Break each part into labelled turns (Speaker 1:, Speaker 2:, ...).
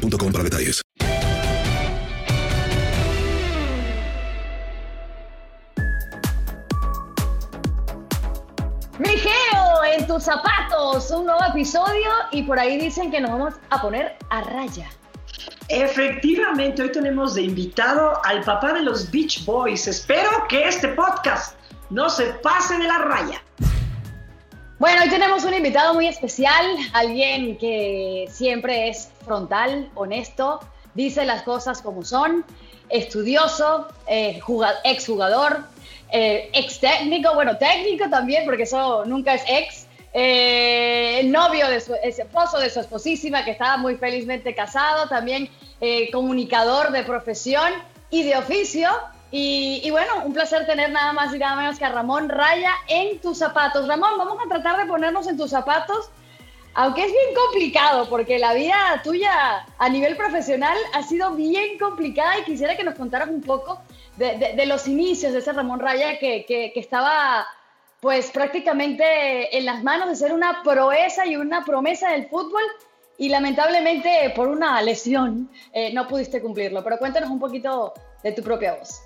Speaker 1: boostmobile.com para detalles.
Speaker 2: Mijeo en tus zapatos, un nuevo episodio y por ahí dicen que nos vamos a poner a raya.
Speaker 3: Efectivamente, hoy tenemos de invitado al papá de los Beach Boys. Espero que este podcast no se pase de la raya.
Speaker 2: Bueno, hoy tenemos un invitado muy especial, alguien que siempre es frontal, honesto, dice las cosas como son, estudioso, eh, exjugador, eh, ex técnico, bueno, técnico también, porque eso nunca es ex, eh, el novio de su esposo de su esposísima, que estaba muy felizmente casado, también eh, comunicador de profesión y de oficio, y, bueno, un placer tener nada más y nada menos que a Ramón Raya en tus zapatos. Ramón, vamos a tratar de ponernos en tus zapatos, aunque es bien complicado, porque la vida tuya a nivel profesional ha sido bien complicada y quisiera que nos contaras un poco de, los inicios de ese Ramón Raya que, que, estaba pues prácticamente en las manos de ser una proeza y una promesa del fútbol y lamentablemente por una lesión eh, no pudiste cumplirlo. Pero cuéntanos un poquito de tu propia voz.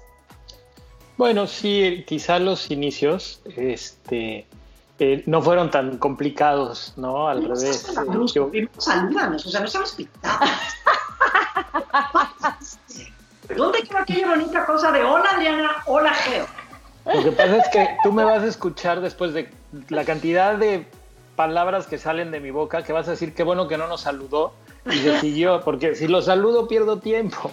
Speaker 4: Bueno, sí, quizá los inicios este, eh, no fueron tan complicados, ¿no? Al revés.
Speaker 3: Eh, yo... Salúdanos, o sea, no estamos pintados. ¿Dónde queda aquella bonita cosa de hola Adriana, hola Geo?
Speaker 4: Lo que pasa es que tú me vas a escuchar después de la cantidad de palabras que salen de mi boca, que vas a decir qué bueno que no nos saludó y se siguió, porque si lo saludo pierdo tiempo.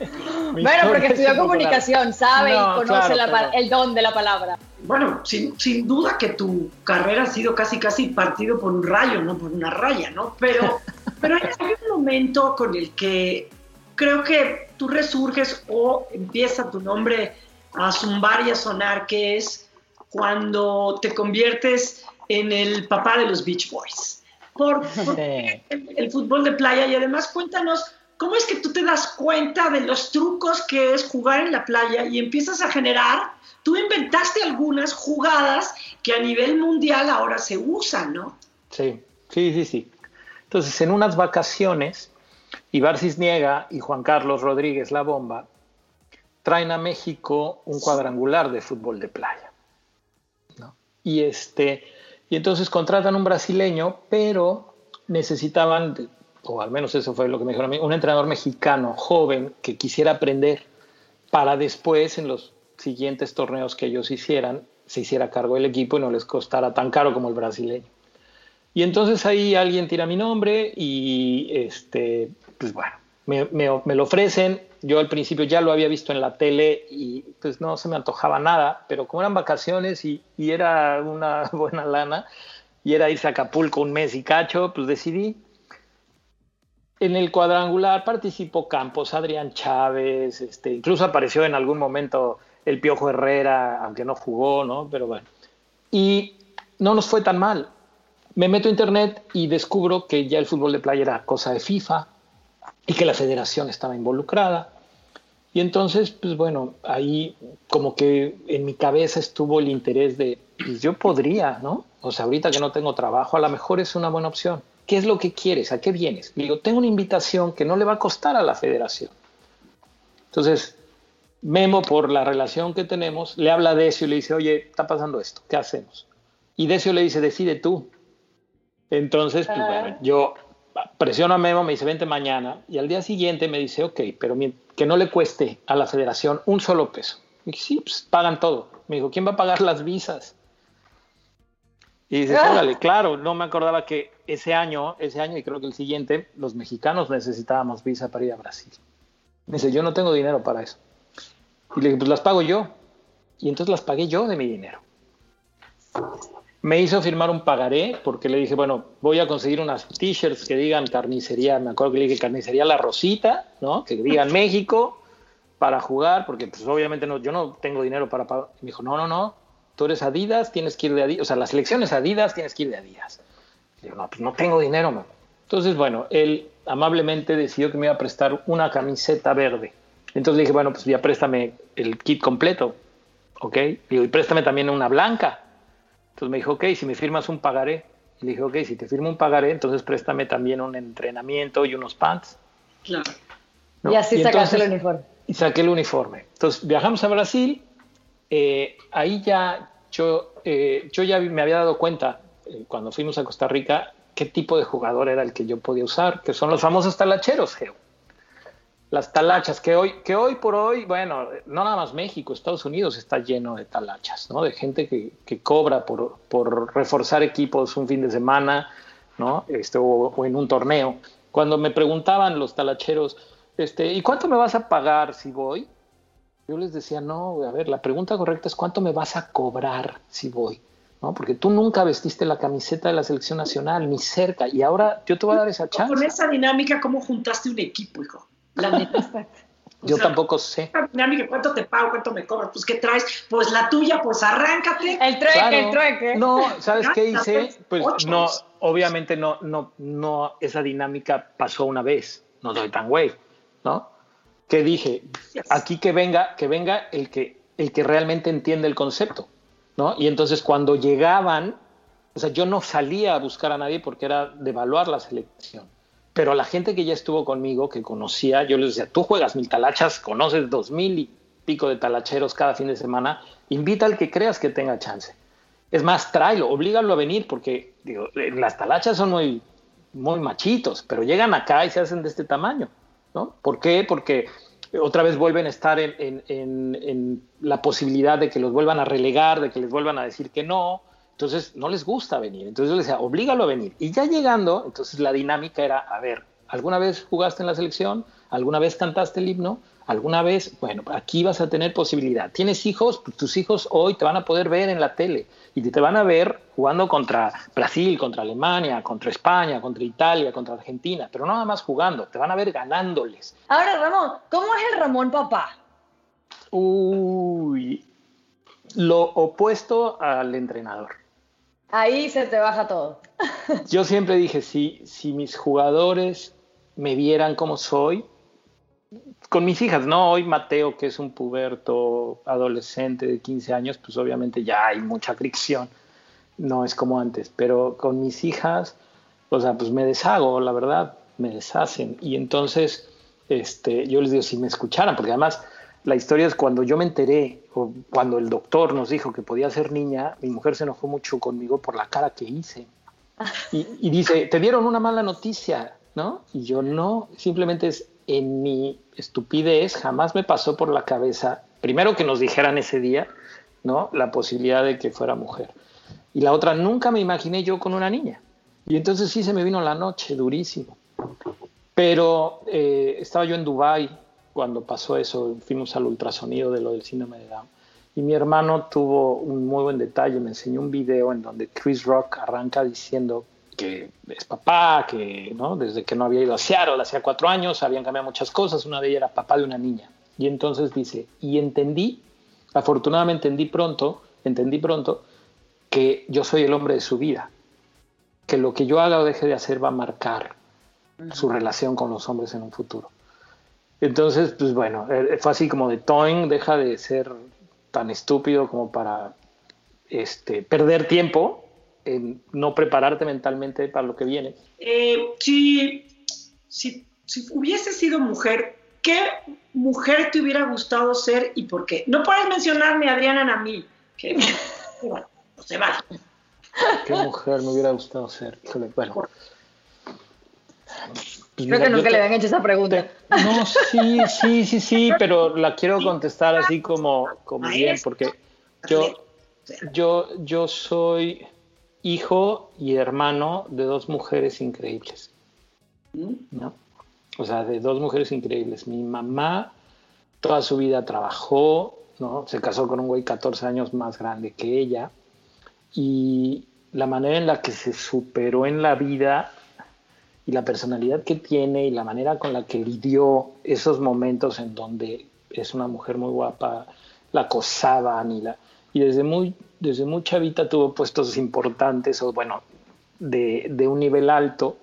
Speaker 2: bueno, porque estudió comunicación, sabe y conoce el don de la palabra.
Speaker 3: Bueno, sin, sin, duda que tu carrera ha sido casi casi partido por un rayo, no por una raya, ¿no? Pero, pero hay un momento con el que creo que tú resurges o empieza tu nombre a zumbar y a sonar, que es cuando te conviertes en el papá de los Beach Boys. Por, el fútbol de playa y además cuéntanos ¿cómo es que tú te das cuenta de los trucos que es jugar en la playa y empiezas a generar? Tú inventaste algunas jugadas que a nivel mundial ahora se usan, ¿no?
Speaker 4: Sí, sí, sí, sí. Entonces, en unas vacaciones, Ibar Cisniega y Juan Carlos Rodríguez La Bomba traen a México un cuadrangular de fútbol de playa. Y, este, y entonces contratan un brasileño, pero necesitaban o al menos eso fue lo que me dijeron a mí, un entrenador mexicano joven que quisiera aprender para después en los siguientes torneos que ellos hicieran, se hiciera cargo del equipo y no les costara tan caro como el brasileño. Y entonces ahí alguien tira mi nombre y este, pues bueno, me, me, lo ofrecen. Yo al principio ya lo había visto en la tele y pues no se me antojaba nada, pero como eran vacaciones y, y era una buena lana y era irse a Acapulco un mes y cacho, pues decidí en el cuadrangular participó Campos, Adrián Chávez, este, incluso apareció en algún momento el Piojo Herrera, aunque no jugó, ¿no? Pero bueno. Y no nos fue tan mal. Me meto a internet y descubro que ya el fútbol de playa era cosa de FIFA y que la federación estaba involucrada. Y entonces, pues bueno, ahí como que en mi cabeza estuvo el interés de, pues yo podría, ¿no? O sea, ahorita que no tengo trabajo, a lo mejor es una buena opción. ¿Qué es lo que quieres? ¿A qué vienes? Y digo, tengo una invitación que no le va a costar a la federación. Entonces, Memo, por la relación que tenemos, le habla a Decio y le dice, oye, está pasando esto, ¿qué hacemos? Y Decio le dice, decide tú. Entonces, pues bueno, yo presiono a Memo, me dice, vente mañana. Y al día siguiente me dice, ok, pero que no le cueste a la federación un solo peso. Y dije, sí, pues pagan todo. Me dijo, ¿quién va a pagar las visas? Y dice, órale, claro, no me acordaba que ese año, ese año y creo que el siguiente, los mexicanos necesitábamos visa para ir a Brasil. Me dice, yo no tengo dinero para eso. Y le dije, pues las pago yo. Y entonces las pagué yo de mi dinero. Me hizo firmar un pagaré porque le dije, bueno, voy a conseguir unas t-shirts que digan carnicería, me acuerdo que le dije carnicería La Rosita, ¿no? Que digan México para jugar, porque pues obviamente no, yo no tengo dinero para pagar. Me dijo, no, no, no, tú eres Adidas, tienes que ir de Adidas, o sea, la selección es Adidas, tienes que ir de Adidas. Le digo, no, pues no tengo dinero, man. Entonces, bueno, él amablemente decidió que me iba a prestar una camiseta verde. Entonces le dije, bueno, pues ya préstame el kit completo, ¿ok? Digo, y préstame también una blanca. Entonces me dijo, ok, si me firmas un pagaré. Y le dije, ok, si te firmo un pagaré, entonces préstame también un entrenamiento y unos pants.
Speaker 3: Claro.
Speaker 2: Y así sacaste el uniforme.
Speaker 4: Y saqué el uniforme. Entonces viajamos a Brasil. Eh, ahí ya yo, eh, yo ya me había dado cuenta, eh, cuando fuimos a Costa Rica, qué tipo de jugador era el que yo podía usar, que son los famosos talacheros, Geo las talachas, que hoy, que hoy por hoy, bueno, no nada más México, Estados Unidos está lleno de talachas, ¿no? De gente que, que cobra por, por, reforzar equipos un fin de semana, ¿no? Este, o, en un torneo. Cuando me preguntaban los talacheros, este, ¿y cuánto me vas a pagar si voy? Yo les decía, no, a ver, la pregunta correcta es ¿cuánto me vas a cobrar si voy? ¿no? Porque tú nunca vestiste la camiseta de la selección nacional, ni cerca, y ahora yo te voy a dar esa chance.
Speaker 3: Con esa dinámica, ¿cómo juntaste un equipo, hijo? La neta.
Speaker 4: Yo tampoco sé.
Speaker 3: ¿Cuánto te pago? ¿Cuánto me cobras? Pues, ¿qué traes? Pues la tuya, pues arráncate.
Speaker 2: El trueque, el trueque.
Speaker 4: No, ¿sabes qué hice? Pues no, obviamente no, no, no, esa dinámica pasó una vez. No soy tan güey, ¿no? Que dije, aquí que venga, que venga el que, el que realmente entiende el concepto, ¿no? Y entonces cuando llegaban, o sea, yo no salía a buscar a nadie porque era de evaluar la selección pero la gente que ya estuvo conmigo, que conocía, yo les decía, tú juegas mil talachas, conoces dos mil y pico de talacheros cada fin de semana, invita al que creas que tenga chance. Es más, tráelo, oblígalo a venir, porque digo, las talachas son muy, muy machitos, pero llegan acá y se hacen de este tamaño, ¿no? ¿Por qué? Porque otra vez vuelven a estar en, la posibilidad de que los vuelvan a relegar, de que les vuelvan a decir que no, entonces no les gusta venir. Entonces yo les decía, oblígalo a venir. Y ya llegando, entonces la dinámica era, a ver, ¿alguna vez jugaste en la selección? ¿Alguna vez cantaste el himno? ¿Alguna vez? Bueno, aquí vas a tener posibilidad. ¿Tienes hijos? Pues tus hijos hoy te van a poder ver en la tele y te van a ver jugando contra Brasil, contra Alemania, contra España, contra Italia, contra Argentina, pero no nada más jugando, te van a ver ganándoles.
Speaker 2: Ahora, Ramón, ¿cómo es el Ramón papá?
Speaker 4: Uy, lo opuesto al entrenador.
Speaker 2: Ahí se te baja todo.
Speaker 4: Yo siempre dije, si, si mis jugadores me vieran como soy, con mis hijas, ¿no? Hoy Mateo, que es un puberto adolescente de 15 años, pues obviamente ya hay mucha fricción, no es como antes, pero con mis hijas, o sea, pues me deshago, la verdad, me deshacen. Y entonces, este, yo les digo, si me escucharan, porque además la historia es cuando yo me enteré, o cuando el doctor nos dijo que podía ser niña, mi mujer se enojó mucho conmigo por la cara que hice. Y, dice, te dieron una mala noticia, ¿no? Y yo no, simplemente es en mi estupidez, jamás me pasó por la cabeza, primero que nos dijeran ese día, ¿no? La posibilidad de que fuera mujer. Y la otra, nunca me imaginé yo con una niña. Y entonces sí se me vino la noche, durísimo. Pero eh, estaba yo en Dubái cuando pasó eso, fuimos al ultrasonido de lo del síndrome de Down. Y mi hermano tuvo un muy buen detalle, me enseñó un video en donde Chris Rock arranca diciendo que es papá, que ¿no? desde que no había ido a Seattle, hacía cuatro años, habían cambiado muchas cosas, una de ellas era papá de una niña. Y entonces dice, y entendí, afortunadamente entendí pronto, entendí pronto que yo soy el hombre de su vida, que lo que yo haga o deje de hacer va a marcar su relación con los hombres en un futuro. Entonces, pues bueno, eh, fue así como de Toing, deja de ser tan estúpido como para este, perder tiempo en no prepararte mentalmente para lo que viene.
Speaker 3: Eh, si, si, hubiese sido mujer, ¿qué mujer te hubiera gustado ser y por qué? No puedes mencionarme a Adriana a mí, que bueno, no se vale.
Speaker 4: ¿Qué mujer me hubiera gustado ser? Híjole, bueno.
Speaker 2: Pues Creo que nunca le habían hecho esa pregunta.
Speaker 4: No, sí, sí, sí, sí, pero la quiero contestar así como, como bien, porque yo, yo, yo soy hijo y hermano de dos mujeres increíbles. ¿no? O sea, de dos mujeres increíbles. Mi mamá toda su vida trabajó, ¿no? Se casó con un güey 14 años más grande que ella. Y, la manera en la que se superó en la vida y la personalidad que tiene y la manera con la que lidió esos momentos en donde es una mujer muy guapa, la acosaban y la y desde muy desde muy chavita tuvo puestos importantes o bueno de, de un nivel alto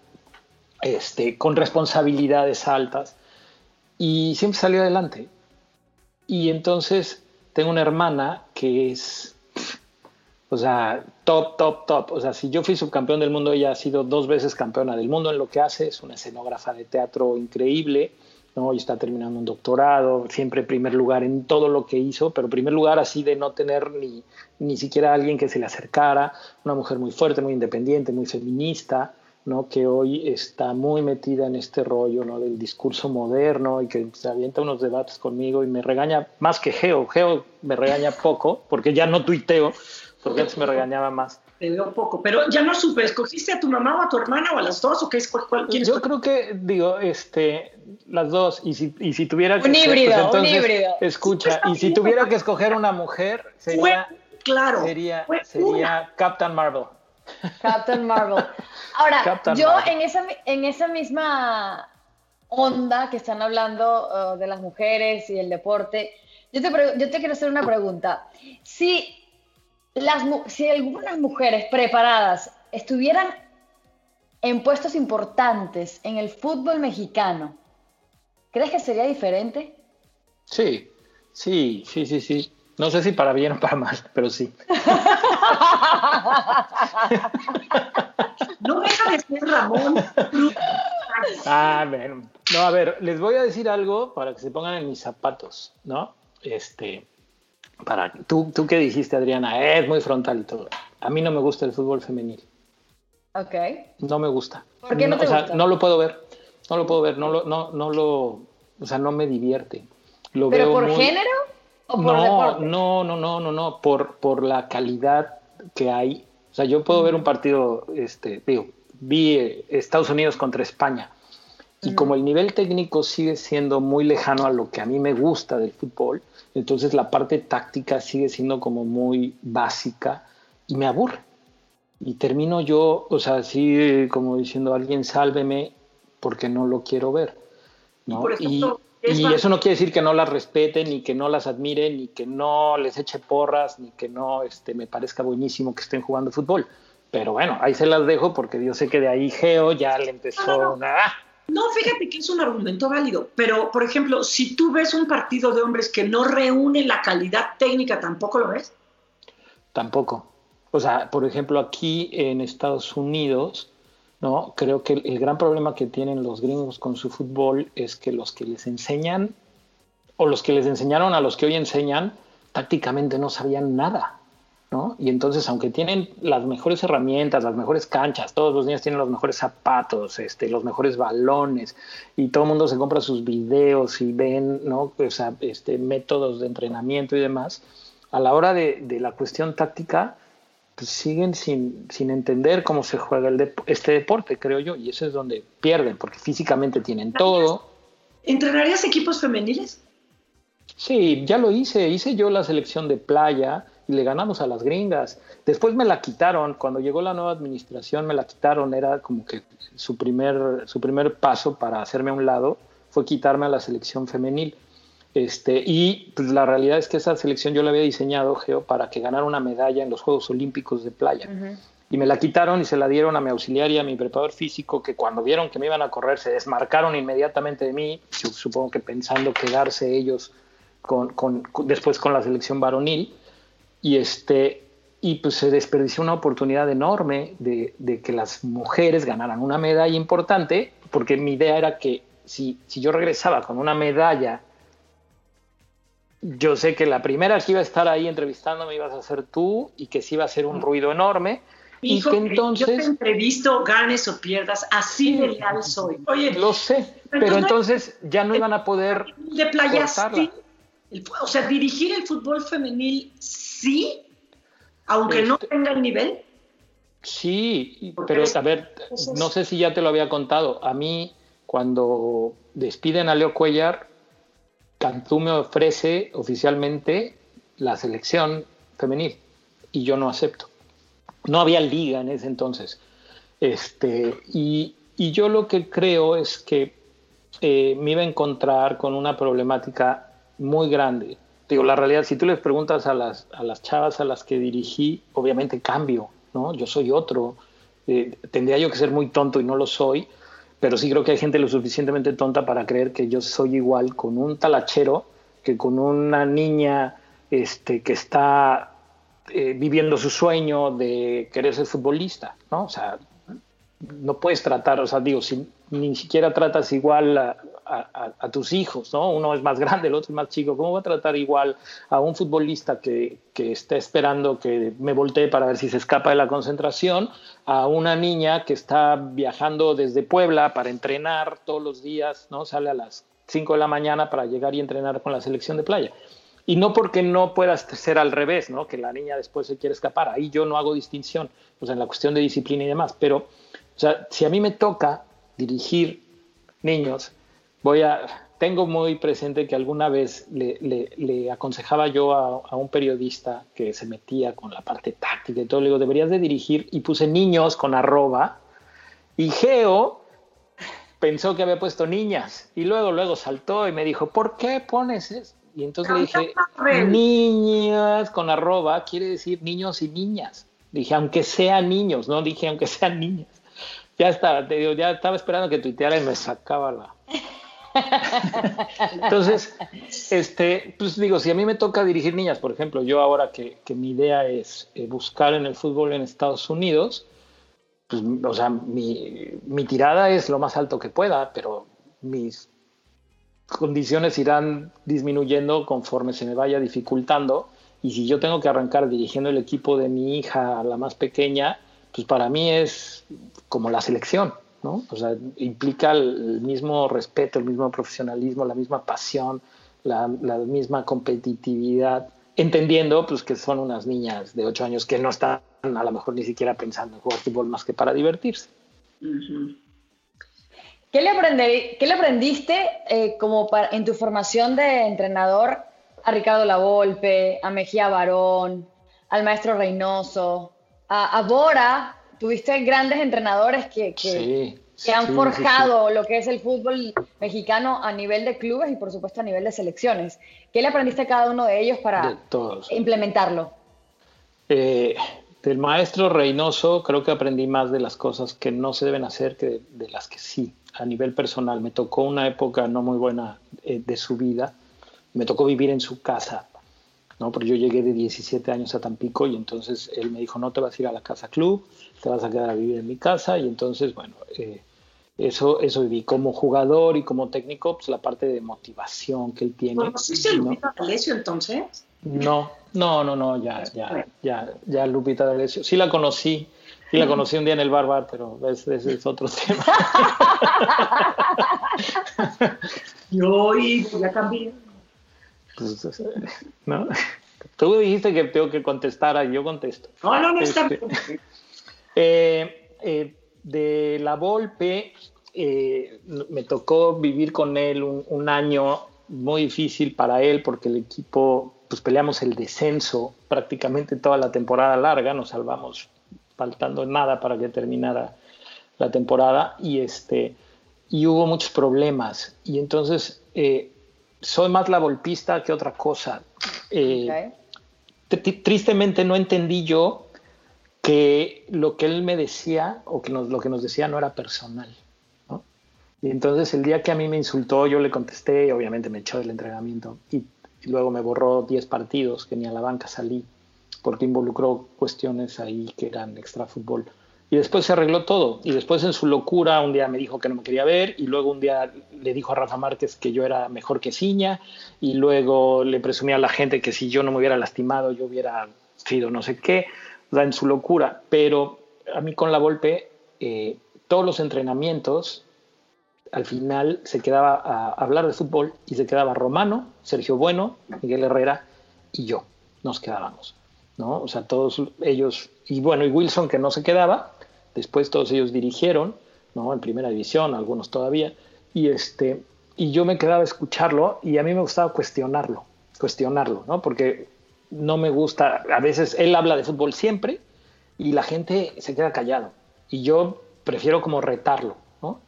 Speaker 4: este con responsabilidades altas y siempre salió adelante y entonces tengo una hermana que es o sea, top, top, top. O sea, si yo fui subcampeón del mundo, ella ha sido dos veces campeona del mundo en lo que hace. Es una escenógrafa de teatro increíble. ¿No? Y está terminando un doctorado, siempre primer lugar en todo lo que hizo, pero primer lugar así de no tener ni, ni siquiera alguien que se le acercara. Una mujer muy fuerte, muy independiente, muy feminista. ¿no? que hoy está muy metida en este rollo ¿no? del discurso moderno y que se avienta unos debates conmigo y me regaña más que Geo. Geo me regaña poco porque ya no tuiteo, porque antes me regañaba más.
Speaker 3: Te veo poco, pero ya no supe, ¿escogiste a tu mamá o a tu hermana o a las dos o qué es cuál,
Speaker 4: Yo creo que, digo, este, las dos, y si, y si tuviera que...
Speaker 2: Un híbrido, un híbrido.
Speaker 4: Escucha, y si tuviera que escoger una mujer, sería...
Speaker 3: claro.
Speaker 4: Sería, sería Captain Marvel.
Speaker 2: Captain Marvel. Ahora, yo En, esa, en esa misma onda que están hablando uh, de las mujeres y el deporte, yo te, yo te quiero hacer una pregunta. Si las, si algunas mujeres preparadas estuvieran en puestos importantes en el fútbol mexicano, ¿crees que sería diferente?
Speaker 4: Sí, sí, sí, sí, sí. No sé si para bien o para mal, pero sí.
Speaker 3: no deja de ser Ramón.
Speaker 4: Ah, bueno. No, a ver, les voy a decir algo para que se pongan en mis zapatos, ¿no? Este, para tú, tú que dijiste, Adriana, es muy frontal y todo. A mí no me gusta el fútbol femenil.
Speaker 2: Ok.
Speaker 4: No me gusta.
Speaker 2: ¿Por qué no, te
Speaker 4: o sea, no lo puedo ver. No lo puedo ver. No lo, no, no lo, o sea, no me divierte. Lo
Speaker 2: ¿Pero por género o por
Speaker 4: no,
Speaker 2: deporte?
Speaker 4: No, no, no, no, no. Por, por la calidad que hay. O sea, yo puedo ver un partido, este, digo, vi eh, Estados Unidos contra España. Y como el nivel técnico sigue siendo muy lejano a lo que a mí me gusta del fútbol, entonces la parte táctica sigue siendo como muy básica y me aburre. Y termino yo, o sea, así como diciendo, alguien sálveme porque no lo quiero ver. ¿no? Y, eso no quiere decir que no las respete, ni que no las admire, ni que no les eche porras, ni que no este, me parezca buenísimo que estén jugando fútbol. Pero bueno, ahí se las dejo porque yo sé que de ahí Geo ya le empezó.
Speaker 3: No, fíjate que es un argumento válido, pero por ejemplo, si tú ves un partido de hombres que no reúne la calidad técnica, ¿tampoco lo ves?
Speaker 4: Tampoco. O sea, por ejemplo, aquí en Estados Unidos, ¿no? Creo que el, gran problema que tienen los gringos con su fútbol es que los que les enseñan, o los que les enseñaron a los que hoy enseñan, tácticamente no sabían nada. Y entonces, aunque tienen las mejores herramientas, las mejores canchas, todos los niños tienen los mejores zapatos, este, los mejores balones, y todo el mundo se compra sus videos y ven, ¿no? O sea, este, métodos de entrenamiento y demás, a la hora de, la cuestión táctica, pues siguen sin, sin, entender cómo se juega el este deporte, creo yo, y eso es donde pierden, porque físicamente tienen todo.
Speaker 3: ¿Entrenarías equipos femeniles?
Speaker 4: Sí, ya lo hice, hice yo la selección de playa, y le ganamos a las gringas. Después me la quitaron, cuando llegó la nueva administración me la quitaron, era como que su primer, su primer paso para hacerme a un lado fue quitarme a la selección femenil. Este, y pues, la realidad es que esa selección yo la había diseñado, Geo, para que ganara una medalla en los Juegos Olímpicos de playa. Y me la quitaron y se la dieron a mi auxiliar y a mi preparador físico, que cuando vieron que me iban a correr se desmarcaron inmediatamente de mí, supongo que pensando quedarse ellos con, con, después con la selección varonil y este y pues se desperdició una oportunidad enorme de, que las mujeres ganaran una medalla importante, porque mi idea era que si, si yo regresaba con una medalla, yo sé que la primera que iba a estar ahí entrevistándome ibas a ser tú y que sí iba a ser un ruido enorme. y que entonces... Yo
Speaker 3: te entrevisto, ganes o pierdas, así de leal soy.
Speaker 4: Oye, lo sé, pero entonces ya no iban a poder...
Speaker 3: De playa, sí. o sea, dirigir el fútbol femenil sí, aunque no este, tenga el nivel.
Speaker 4: Sí, pero a ver, no sé si ya te lo había contado. A mí, cuando despiden a Leo Cuellar, Cantú me ofrece oficialmente la selección femenil y yo no acepto. no había liga en ese entonces. Este, y, y yo lo que creo es que eh, me iba a encontrar con una problemática muy grande. Digo, la realidad, si tú les preguntas a las, a las chavas a las que dirigí, obviamente cambio, ¿no? Yo soy otro. Eh, tendría yo que ser muy tonto y no lo soy, pero sí creo que hay gente lo suficientemente tonta para creer que yo soy igual con un talachero que con una niña este, que está eh, viviendo su sueño de querer ser futbolista, ¿no? O sea, no puedes tratar, o sea, digo, si ni siquiera tratas igual a, tus hijos, ¿no? Uno es más grande, el otro es más chico, ¿cómo va a tratar igual a un futbolista que, que está esperando que me voltee para ver si se escapa de la concentración, a una niña que está viajando desde Puebla para entrenar todos los días, ¿no? Sale a las 5 de la mañana para llegar y entrenar con la selección de playa. Y no porque no puedas ser al revés, ¿no? Que la niña después se quiere escapar. Ahí yo no hago distinción, o sea, en la cuestión de disciplina y demás, pero o sea, si a mí me toca dirigir niños, voy a, tengo muy presente que alguna vez le, aconsejaba yo a, un periodista que se metía con la parte táctica y todo, le digo, deberías de dirigir, y puse niños con arroba, y Geo pensó que había puesto niñas, y luego, luego saltó y me dijo, ¿por qué pones eso? Y entonces le dije, niñas con arroba quiere decir niños y niñas. Dije, aunque sean niños, no dije aunque sean niñas. Ya estaba, te digo, ya estaba esperando que tuiteara y me sacaba la. Entonces, este, pues digo, si a mí me toca dirigir niñas, por ejemplo, yo ahora que, que mi idea es eh, buscar en el fútbol en Estados Unidos, pues, o sea, mi, mi tirada es lo más alto que pueda, pero mis condiciones irán disminuyendo conforme se me vaya dificultando. Y si yo tengo que arrancar dirigiendo el equipo de mi hija, la más pequeña, pues para mí es como la selección, ¿no? O sea, implica el mismo respeto, el mismo profesionalismo, la misma pasión, la, misma competitividad, entendiendo pues que son unas niñas de 8 años que no están a lo mejor ni siquiera pensando en jugar fútbol más que para divertirse.
Speaker 2: ¿Qué, le ¿Qué le aprendiste eh, como en tu formación de entrenador a Ricardo Lavolpe, a Mejía Barón, al maestro Reynoso, a, Bora, tuviste grandes entrenadores que, que, han forjado lo que es el fútbol mexicano a nivel de clubes y por supuesto a nivel de selecciones. ¿Qué le aprendiste a cada uno de ellos para implementarlo?
Speaker 4: Eh, del maestro Reynoso creo que aprendí más de las cosas que no se deben hacer que de, las que sí, a nivel personal. Me tocó una época no muy buena eh, de su vida. Me tocó vivir en su casa ¿no? Porque yo llegué de 17 años a Tampico y entonces él me dijo, no te vas a ir a la casa club, te vas a quedar a vivir en mi casa y entonces, bueno, eh, eso, eso viví como jugador y como técnico, pues la parte de motivación que él tiene.
Speaker 3: ¿Conociste a Lupita D'Alessio entonces?
Speaker 4: No, no, no, no, ya, ya, ya, ya Lupita D'Alessio. Sí la conocí, sí la conocí un día en el bar, bar pero ese, es otro tema.
Speaker 3: yo y ya cambié.
Speaker 4: Pues, ¿no? Tú dijiste que tengo que contestar, yo contesto.
Speaker 3: No, no, no está este,
Speaker 4: eh, eh, de la Volpe, eh, me tocó vivir con él un, año muy difícil para él porque el equipo, pues peleamos el descenso prácticamente toda la temporada larga, nos salvamos faltando nada para que terminara la temporada y este y hubo muchos problemas y entonces soy más la golpista que otra cosa. Eh, tristemente no entendí yo que lo que él me decía o que lo que nos decía no era personal. Y entonces el día que a mí me insultó, yo le contesté, obviamente me echó del entrenamiento y, y luego me borró 10 partidos que ni a la banca salí porque involucró cuestiones ahí que eran extra fútbol. Y después se arregló todo. Y después en su locura un día me dijo que no me quería ver y luego un día le dijo a Rafa Márquez que yo era mejor que Ciña y luego le presumía a la gente que si yo no me hubiera lastimado yo hubiera sido no sé qué, o sea, en su locura. Pero a mí con la golpe, eh, todos los entrenamientos, al final se quedaba a hablar de fútbol y se quedaba Romano, Sergio Bueno, Miguel Herrera y yo, nos quedábamos. ¿no? O sea, todos ellos, y bueno, y Wilson que no se quedaba, Después todos ellos dirigieron, ¿no? En primera división, algunos todavía. Y, este, y yo me quedaba a escucharlo y a mí me gustaba cuestionarlo, cuestionarlo, ¿no? Porque no me gusta, a veces él habla de fútbol siempre y la gente se queda callado. Y yo prefiero como retarlo, ¿no?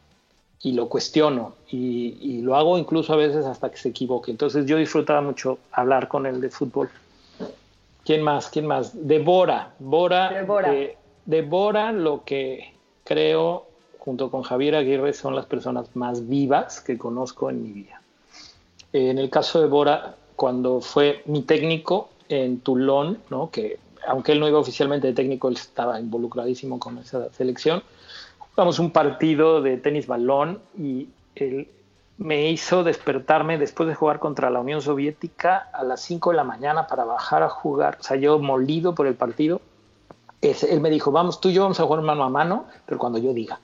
Speaker 4: Y lo cuestiono y, lo hago incluso a veces hasta que se equivoque. Entonces yo disfrutaba mucho hablar con él de fútbol. ¿Quién más? ¿Quién más? Devora. Bora. Eh, devora lo que creo, junto con Javier Aguirre, son las personas más vivas que conozco en mi vida. En el caso de Bora, cuando fue mi técnico en Toulon, ¿no? que aunque él no iba oficialmente de técnico, él estaba involucradísimo con esa selección, jugamos un partido de tenis balón y él me hizo despertarme después de jugar contra la Unión Soviética a las 5 de la mañana para bajar a jugar. O sea, yo molido por el partido. Él me dijo, vamos, tú y yo vamos a jugar mano a mano, pero cuando yo diga.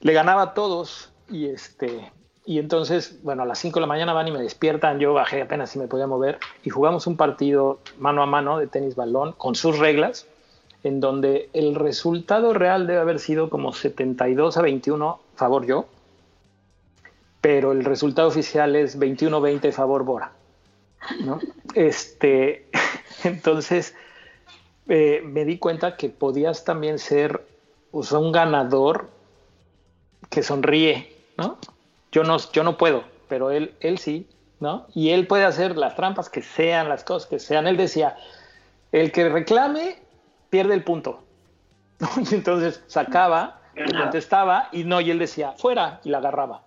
Speaker 4: Le ganaba a todos y este y entonces, bueno, a las 5 de la mañana van y me despiertan, yo bajé apenas si me podía mover y jugamos un partido mano a mano de tenis balón con sus reglas, en donde el resultado real debe haber sido como 72 a 21 favor yo, pero el resultado oficial es 21-20 favor Bora. ¿no? Este, entonces, eh, me di cuenta que podías también ser un ganador que sonríe, ¿no? Yo no, yo no puedo, pero él, él sí, ¿no? Y él puede hacer las trampas que sean, las cosas que sean. Él decía, el que reclame pierde el punto. Y entonces sacaba, y contestaba, y no, y él decía, fuera, y la agarraba.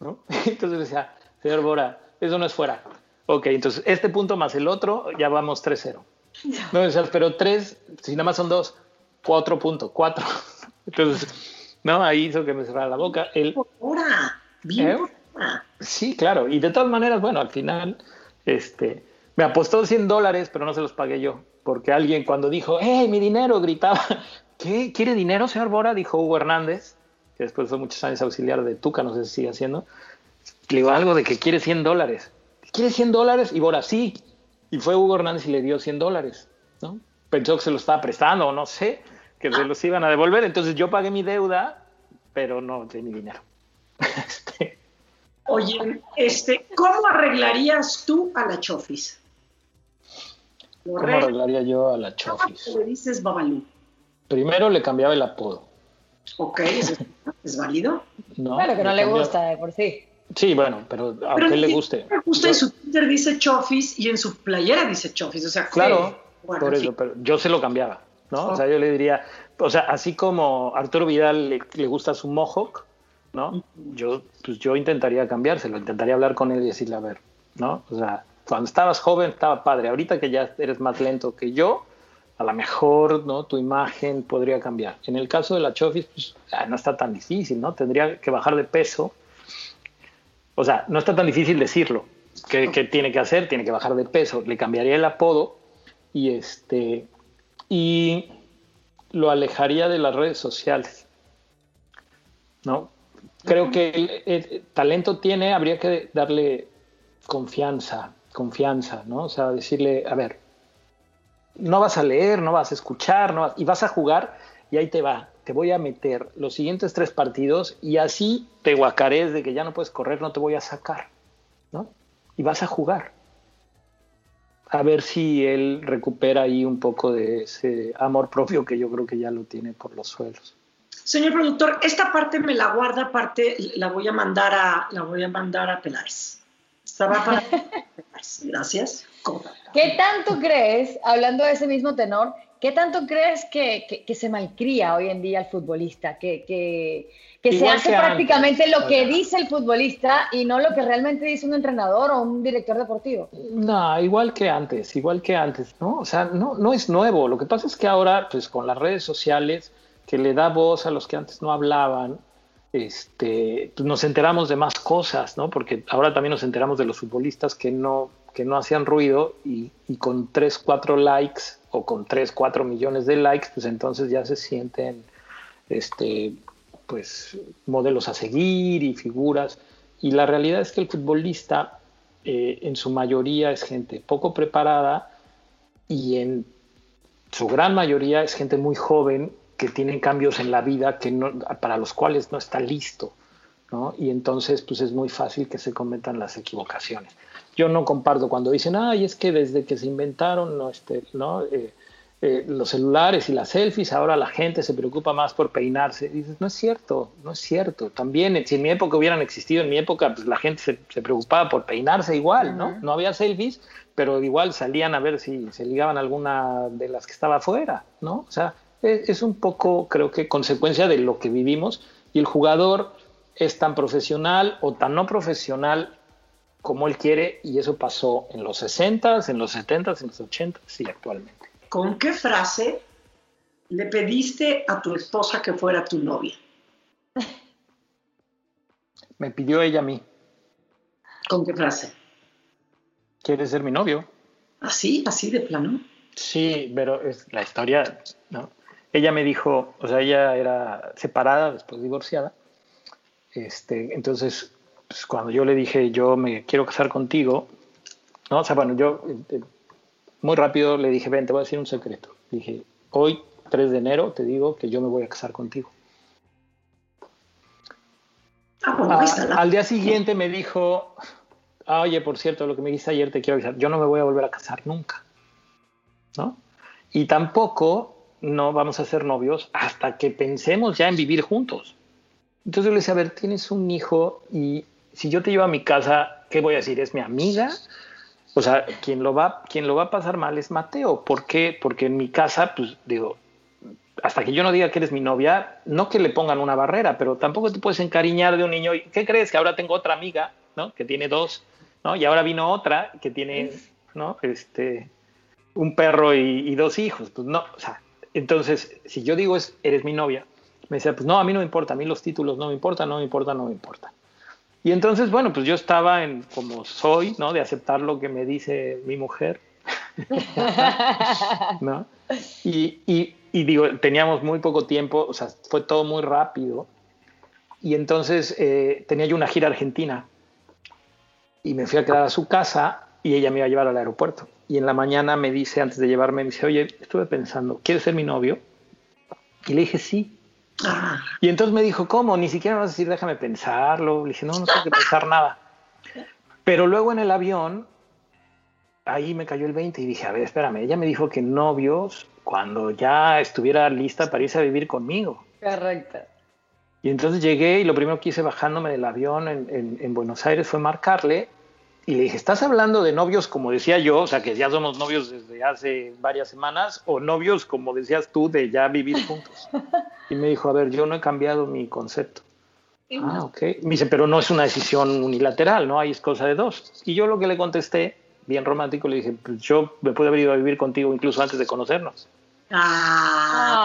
Speaker 4: ¿no? Entonces decía, señor Bora, eso no es fuera. Ok, entonces este punto más el otro, ya vamos 3-0. No, pero tres, si nada más son dos, cuatro puntos, cuatro. Entonces, ¿no? Ahí hizo que me cerrara la boca. El,
Speaker 3: ¿Eh?
Speaker 4: Sí, claro. Y de todas maneras, bueno, al final, este, me apostó 100 dólares, pero no se los pagué yo. Porque alguien cuando dijo, ¡hey, mi dinero! gritaba, ¿qué? ¿Quiere dinero, señor Bora? Dijo Hugo Hernández, que después fue muchos años auxiliar de Tuca, no sé si sigue haciendo. Le digo algo de que quiere 100 dólares. ¿Quiere 100 dólares? Y Bora, sí. Y fue Hugo Hernández y le dio 100 dólares, ¿no? Pensó que se lo estaba prestando, o no sé que se los iban a devolver. Entonces yo pagué mi deuda, pero no de mi dinero.
Speaker 3: Este. Oye, este, ¿cómo arreglarías tú a la Chofis?
Speaker 4: ¿Cómo arreglaría yo a la Chofis?
Speaker 3: le dices Babalú?
Speaker 4: Primero le cambiaba el apodo.
Speaker 3: Ok, ¿es, válido?
Speaker 2: No, claro que no le, gusta de por sí.
Speaker 4: Sí, bueno, pero aunque le guste.
Speaker 3: Justo en su Twitter dice Chofis y en su playera dice Chofis, o sea,
Speaker 4: claro, por eso, pero yo se lo cambiaba. ¿no? O sea, yo le diría, o sea, así como Arturo Vidal le, gusta su mohawk, ¿no? Yo, pues yo intentaría cambiárselo, intentaría hablar con él y decirle, a ver, ¿no? O sea, cuando estabas joven estaba padre, ahorita que ya eres más lento que yo, a lo mejor, ¿no? Tu imagen podría cambiar. En el caso de la Chofis, pues no está tan difícil, ¿no? Tendría que bajar de peso. O sea, no está tan difícil decirlo. ¿Qué, ¿Qué, tiene que hacer? Tiene que bajar de peso. Le cambiaría el apodo y este y lo alejaría de las redes sociales. ¿No? Creo que el, talento tiene, habría que darle confianza, confianza, ¿no? O sea, decirle, a ver, no vas a leer, no vas a escuchar, no y vas a jugar y ahí te va. Te voy a meter los siguientes tres partidos y así te guacares de que ya no puedes correr, no te voy a sacar, ¿no? Y vas a jugar a ver si él recupera ahí un poco de ese amor propio que yo creo que ya lo tiene por los suelos.
Speaker 3: Señor productor, esta parte me la guarda, parte la voy a mandar a la voy a mandar a Peláez. Estaba para Gracias.
Speaker 2: ¿Qué tanto crees, hablando de ese mismo tenor, qué tanto crees que, que, se malcría hoy en día el futbolista? Que, que que se hace prácticamente lo que dice el futbolista y no lo que realmente dice un entrenador o un director deportivo.
Speaker 4: No, igual que antes, igual que antes, ¿no? O sea, no, no es nuevo. Lo que pasa es que ahora, pues con las redes sociales, que le da voz a los que antes no hablaban, este, pues nos enteramos de más cosas, ¿no? Porque ahora también nos enteramos de los futbolistas que no, que no hacían ruido y, y con 3, 4 likes con 3, 4 millones de likes, pues entonces ya se sienten este, pues modelos a seguir y figuras. Y la realidad es que el futbolista eh, en su mayoría es gente poco preparada y en su gran mayoría es gente muy joven que tiene cambios en la vida que no, para los cuales no está listo. ¿no? Y entonces pues es muy fácil que se cometan las equivocaciones. Yo no comparto cuando dicen, ay, es que desde que se inventaron no, este, ¿no? Eh, eh, los celulares y las selfies, ahora la gente se preocupa más por peinarse. dices, no es cierto, no es cierto. También, si en mi época hubieran existido, en mi época, pues la gente se, preocupaba por peinarse igual, ¿no? No había selfies, pero igual salían a ver si se ligaban alguna de las que estaba afuera, ¿no? O sea, es, es un poco, creo que, consecuencia de lo que vivimos y el jugador es tan profesional o tan no profesional como él quiere y eso pasó en los 60s, en los 70s, en los 80s y actualmente.
Speaker 3: ¿Con qué frase le pediste a tu esposa que fuera tu novia?
Speaker 4: Me pidió ella a mí.
Speaker 3: ¿Con qué frase?
Speaker 4: ¿Quieres ser mi novio?
Speaker 3: ¿Así? ¿Así de plano?
Speaker 4: Sí, pero es la historia, ¿no? Ella me dijo, o sea, ella era separada, después divorciada. Este, entonces, pues, cuando yo le dije, yo me quiero casar contigo, ¿no? O sea, bueno, yo eh, muy rápido le dije, ven, te voy a decir un secreto. Dije, hoy, 3 de enero, te digo que yo me voy a casar contigo. Ah, ah, al día siguiente me dijo, ah, oye, por cierto, lo que me dijiste ayer te quiero avisar, yo no me voy a volver a casar nunca. ¿No? Y tampoco no vamos a ser novios hasta que pensemos ya en vivir juntos. Entonces yo le decía, a ver, tienes un hijo y si yo te llevo a mi casa, ¿qué voy a decir? ¿Es mi amiga? O sea, quien lo va, quien lo va a pasar mal es Mateo. ¿Por qué? Porque en mi casa, pues digo, hasta que yo no diga que eres mi novia, no que le pongan una barrera, pero tampoco te puedes encariñar de un niño. ¿Qué crees? Que ahora tengo otra amiga, ¿no? Que tiene dos, ¿no? Y ahora vino otra que tiene, ¿no? Este, un perro y, dos hijos. Pues no, o sea, entonces, si yo digo es, eres mi novia, me decía, pues no, a mí no me importa, a mí los títulos no me importan, no me importa, no me importa. Y entonces, bueno, pues yo estaba en como soy, ¿no? De aceptar lo que me dice mi mujer. ¿no? Y, y, digo, teníamos muy poco tiempo, o sea, fue todo muy rápido. Y entonces eh, tenía yo una gira argentina. Y me fui a quedar a su casa y ella me iba a llevar al aeropuerto. Y en la mañana me dice, antes de llevarme, me dice, oye, estuve pensando, ¿quieres ser mi novio? Y le dije, sí. Ah. Y entonces me dijo, ¿cómo? Ni siquiera me vas a decir, déjame pensarlo. Le dije, no, no tengo que pensar nada. Pero luego en el avión, ahí me cayó el 20 y dije, a ver, espérame, ella me dijo que novios cuando ya estuviera lista para irse a vivir conmigo.
Speaker 2: Correcto.
Speaker 4: Y entonces llegué y lo primero que hice bajándome del avión en, en Buenos Aires fue marcarle y le dije, ¿estás hablando de novios como decía yo, o sea, que ya somos novios desde hace varias semanas, o novios como decías tú, de ya vivir juntos? Y me dijo, a ver, yo no he cambiado mi concepto. Ah, ok. Me dice, pero no es una decisión unilateral, ¿no? Ahí es cosa de dos. Y yo lo que le contesté, bien romántico, le dije, pues yo me pude haber ido a vivir contigo incluso antes de conocernos.
Speaker 3: Ah.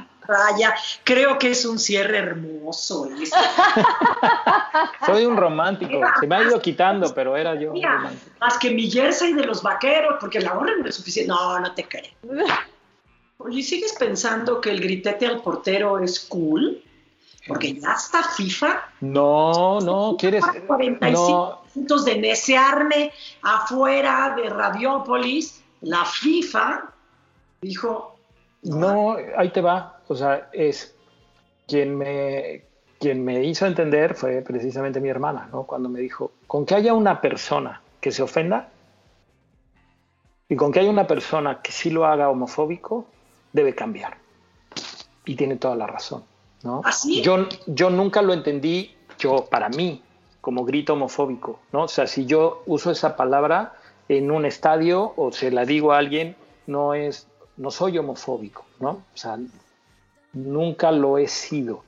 Speaker 3: Vaya, creo que es un cierre hermoso.
Speaker 4: Soy un romántico, se me ha ido quitando, pero era yo.
Speaker 3: más que mi jersey de los vaqueros, porque la hora no es suficiente. No, no te creo. Oye, ¿sigues pensando que el gritete al portero es cool? Porque ya está FIFA.
Speaker 4: No, no, quieres.
Speaker 3: 45 minutos de necearme afuera de Radiópolis. La FIFA dijo.
Speaker 4: No, ahí te va. O sea, es quien me, quien me hizo entender fue precisamente mi hermana, ¿no? Cuando me dijo, con que haya una persona que se ofenda y con que haya una persona que sí lo haga homofóbico, debe cambiar. Y tiene toda la razón, ¿no?
Speaker 3: ¿Ah,
Speaker 4: yo, yo nunca lo entendí, yo, para mí, como grito homofóbico, ¿no? O sea, si yo uso esa palabra en un estadio o se la digo a alguien, no es, no soy homofóbico, ¿no? O sea, nunca lo he sido.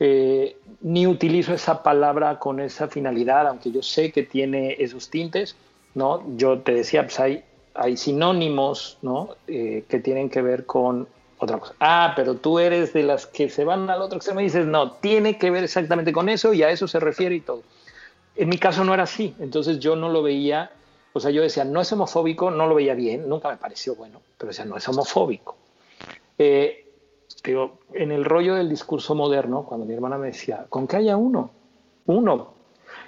Speaker 4: Eh, ni utilizo esa palabra con esa finalidad, aunque yo sé que tiene esos tintes, ¿no? Yo te decía, pues hay, hay sinónimos, ¿no? Eh, que tienen que ver con otra cosa. Ah, pero tú eres de las que se van al otro extremo y dices, no, tiene que ver exactamente con eso y a eso se refiere y todo. En mi caso no era así, entonces yo no lo veía, o sea, yo decía, no es homofóbico, no lo veía bien, nunca me pareció bueno, pero decía, no es homofóbico. Eh, digo, en el rollo del discurso moderno, cuando mi hermana me decía, con que haya uno, uno.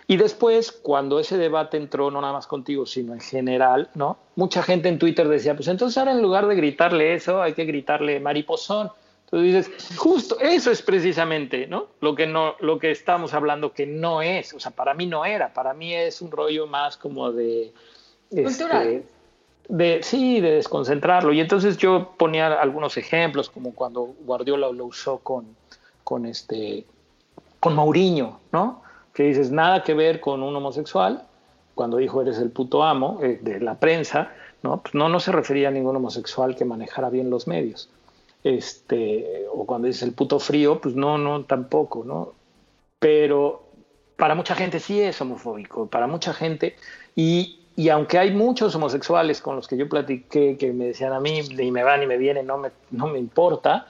Speaker 4: Y después, cuando ese debate entró, no nada más contigo, sino en general, ¿no? Mucha gente en Twitter decía, pues entonces ahora en lugar de gritarle eso, hay que gritarle mariposón. Entonces dices, justo eso es precisamente, ¿no? Lo que no, lo que estamos hablando que no es, o sea, para mí no era, para mí es un rollo más como de
Speaker 2: este, cultural.
Speaker 4: De, sí, de desconcentrarlo. Y entonces yo ponía algunos ejemplos, como cuando Guardiola lo usó con, con, este, con Mourinho, ¿no? Que dices, nada que ver con un homosexual, cuando dijo eres el puto amo eh, de la prensa, ¿no? Pues no, no se refería a ningún homosexual que manejara bien los medios. Este, o cuando dices el puto frío, pues no, no, tampoco, ¿no? Pero para mucha gente sí es homofóbico, para mucha gente, y, y aunque hay muchos homosexuales con los que yo platiqué que me decían a mí, y me van y me vienen, no me, no me importa,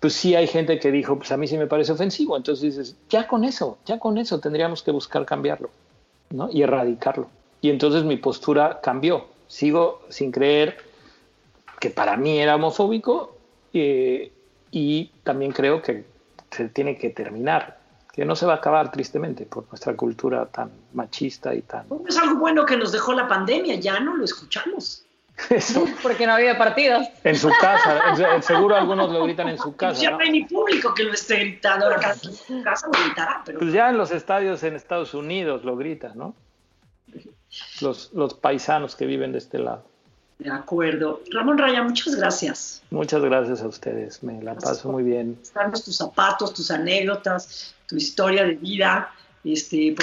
Speaker 4: pues sí hay gente que dijo, pues a mí sí me parece ofensivo. Entonces dices, ya con eso, ya con eso tendríamos que buscar cambiarlo, ¿no? Y erradicarlo. Y entonces mi postura cambió. Sigo sin creer que para mí era homofóbico eh, y también creo que se tiene que terminar que no se va a acabar tristemente por nuestra cultura tan machista y tan...
Speaker 3: Es algo bueno que nos dejó la pandemia, ya no lo escuchamos.
Speaker 2: Eso. Porque no había partidos.
Speaker 4: En su casa, seguro algunos lo gritan en su casa.
Speaker 3: Ya no hay ni público que lo esté gritando, ahora en su casa lo gritará. Pero...
Speaker 4: Pues ya en los estadios en Estados Unidos lo gritan, ¿no? Los, los paisanos que viven de este lado.
Speaker 3: De acuerdo. Ramón Raya, muchas gracias.
Speaker 4: Muchas gracias a ustedes, me la paso muy bien.
Speaker 3: Estarnos tus zapatos, tus anécdotas, tu historia de vida, este,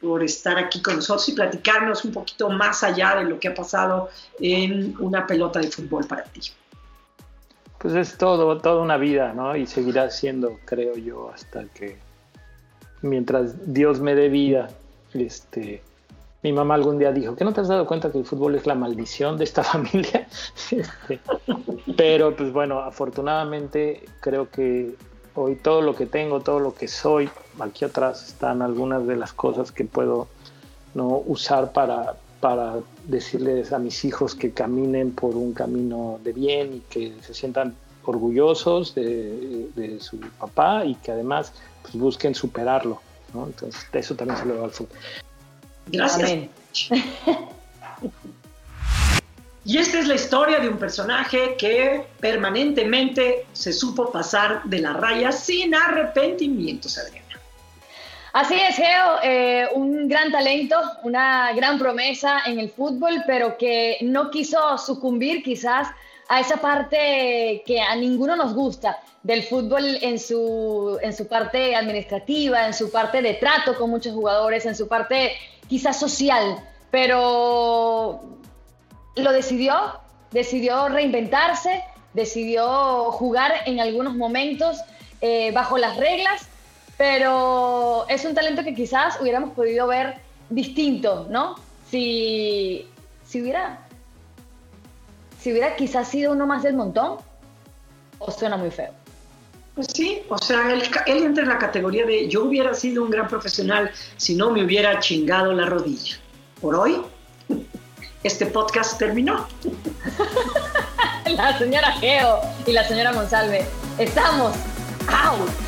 Speaker 3: por, estar aquí con nosotros y platicarnos un poquito más allá de lo que ha pasado en una pelota de fútbol para ti.
Speaker 4: Pues es todo, toda una vida, ¿no? Y seguirá siendo, creo yo, hasta que mientras Dios me dé vida, este, mi mamá algún día dijo, ¿que no te has dado cuenta que el fútbol es la maldición de esta familia? Este, pero pues bueno, afortunadamente creo que hoy todo lo que tengo, todo lo que soy, aquí atrás están algunas de las cosas que puedo ¿no? usar para, para decirles a mis hijos que caminen por un camino de bien y que se sientan orgullosos de, su papá y que además pues, busquen superarlo. Entonces, eso también se lo da al fútbol.
Speaker 3: Gracias. Y esta es la historia de un personaje que permanentemente se supo pasar de la raya sin arrepentimientos, Adriana.
Speaker 2: Así es, Geo, eh, un gran talento, una gran promesa en el fútbol, pero que no quiso sucumbir quizás a esa parte que a ninguno nos gusta del fútbol en su, en su parte administrativa, en su parte de trato con muchos jugadores, en su parte quizás social, pero lo decidió, decidió reinventarse, decidió jugar en algunos momentos eh, bajo las reglas, pero es un talento que quizás hubiéramos podido ver distinto, ¿no? Si, si hubiera, si hubiera quizás sido uno más del montón, o suena muy feo.
Speaker 3: Pues sí, o sea, él, entra en la categoría de yo hubiera sido un gran profesional si no me hubiera chingado la rodilla. Por hoy, este podcast terminó.
Speaker 2: la señora Geo y la señora Monsalve, estamos out.